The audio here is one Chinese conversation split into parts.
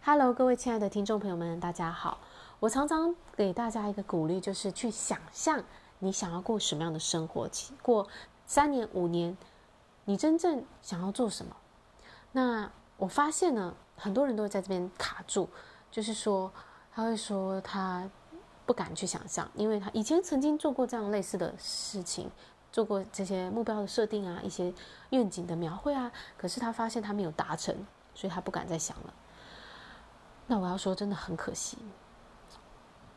Hello，各位亲爱的听众朋友们，大家好。我常常给大家一个鼓励，就是去想象你想要过什么样的生活，过三年、五年，你真正想要做什么？那我发现呢，很多人都会在这边卡住，就是说他会说他不敢去想象，因为他以前曾经做过这样类似的事情，做过这些目标的设定啊，一些愿景的描绘啊，可是他发现他没有达成，所以他不敢再想了。那我要说，真的很可惜。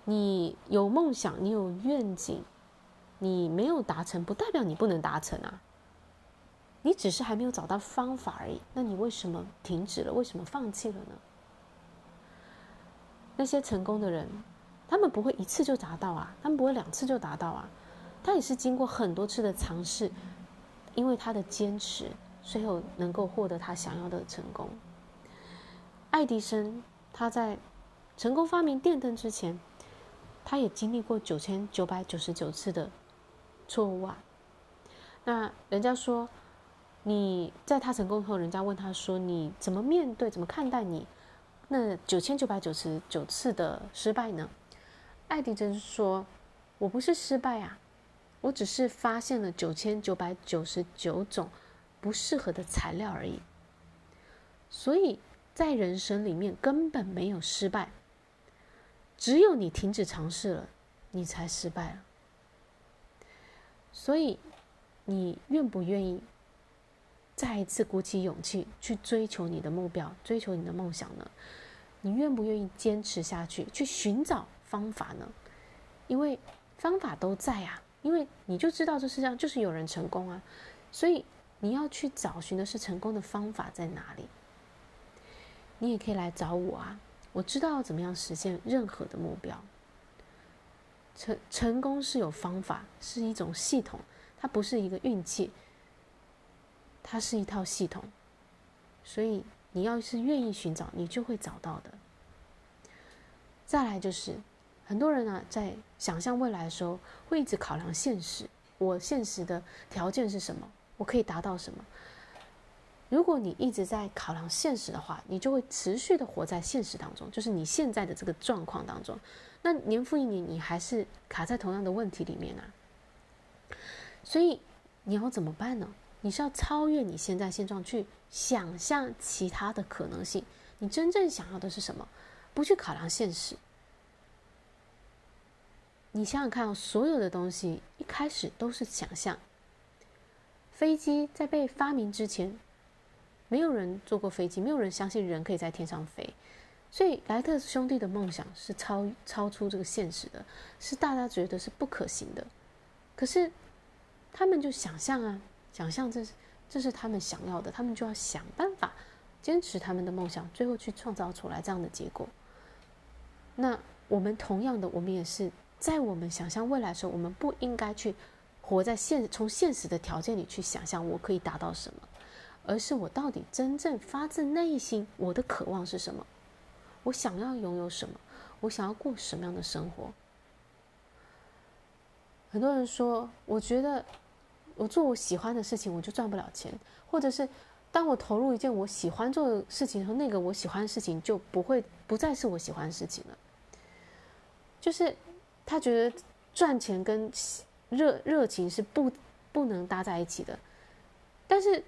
你有梦想，你有愿景，你没有达成，不代表你不能达成啊。你只是还没有找到方法而已。那你为什么停止了？为什么放弃了呢？那些成功的人，他们不会一次就达到啊，他们不会两次就达到啊。他也是经过很多次的尝试，因为他的坚持，最后能够获得他想要的成功。爱迪生。他在成功发明电灯之前，他也经历过九千九百九十九次的错误啊。那人家说，你在他成功后，人家问他说：“你怎么面对？怎么看待你那九千九百九十九次的失败呢？”爱迪生说：“我不是失败啊，我只是发现了九千九百九十九种不适合的材料而已。”所以。在人生里面根本没有失败，只有你停止尝试了，你才失败了。所以，你愿不愿意再一次鼓起勇气去追求你的目标，追求你的梦想呢？你愿不愿意坚持下去，去寻找方法呢？因为方法都在啊，因为你就知道这世界上就是有人成功啊，所以你要去找寻的是成功的方法在哪里。你也可以来找我啊！我知道怎么样实现任何的目标。成成功是有方法，是一种系统，它不是一个运气，它是一套系统。所以你要是愿意寻找，你就会找到的。再来就是，很多人啊，在想象未来的时候，会一直考量现实。我现实的条件是什么？我可以达到什么？如果你一直在考量现实的话，你就会持续的活在现实当中，就是你现在的这个状况当中。那年复一年，你还是卡在同样的问题里面啊。所以你要怎么办呢？你是要超越你现在现状，去想象其他的可能性。你真正想要的是什么？不去考量现实。你想想看，所有的东西一开始都是想象。飞机在被发明之前。没有人坐过飞机，没有人相信人可以在天上飞，所以莱特兄弟的梦想是超超出这个现实的，是大家觉得是不可行的。可是他们就想象啊，想象这是这是他们想要的，他们就要想办法坚持他们的梦想，最后去创造出来这样的结果。那我们同样的，我们也是在我们想象未来的时候，我们不应该去活在现从现实的条件里去想象我可以达到什么。而是我到底真正发自内心，我的渴望是什么？我想要拥有什么？我想要过什么样的生活？很多人说，我觉得我做我喜欢的事情，我就赚不了钱；或者是当我投入一件我喜欢做的事情后，那个我喜欢的事情就不会不再是我喜欢的事情了。就是他觉得赚钱跟热热情是不不能搭在一起的，但是。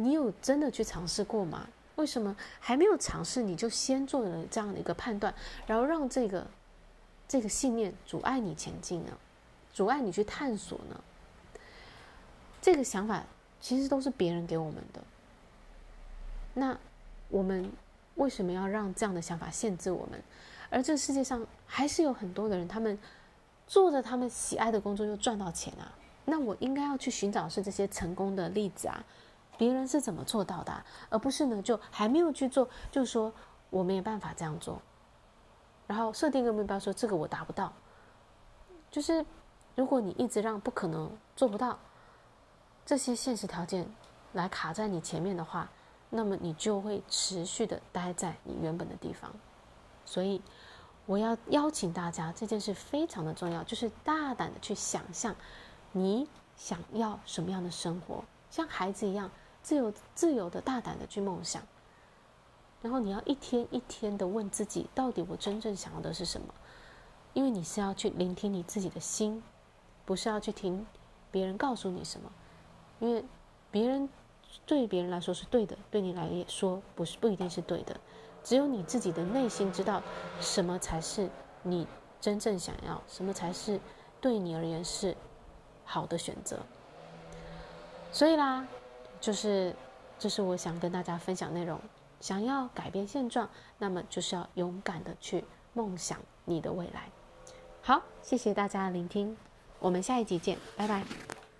你有真的去尝试过吗？为什么还没有尝试你就先做了这样的一个判断，然后让这个这个信念阻碍你前进呢？阻碍你去探索呢？这个想法其实都是别人给我们的。那我们为什么要让这样的想法限制我们？而这个世界上还是有很多的人，他们做着他们喜爱的工作又赚到钱啊。那我应该要去寻找是这些成功的例子啊。别人是怎么做到的？而不是呢，就还没有去做，就说我没有办法这样做，然后设定一个目标，说这个我达不到。就是如果你一直让不可能做不到这些现实条件来卡在你前面的话，那么你就会持续的待在你原本的地方。所以我要邀请大家，这件事非常的重要，就是大胆的去想象你想要什么样的生活，像孩子一样。自由、自由的、大胆的去梦想，然后你要一天一天的问自己，到底我真正想要的是什么？因为你是要去聆听你自己的心，不是要去听别人告诉你什么。因为别人对别人来说是对的，对你来说不是，不一定是对的。只有你自己的内心知道什么才是你真正想要，什么才是对你而言是好的选择。所以啦，就是这是我想跟大家分享内容。想要改变现状，那么就是要勇敢的去梦想你的未来。好，谢谢大家的聆听，我们下一集见，拜拜。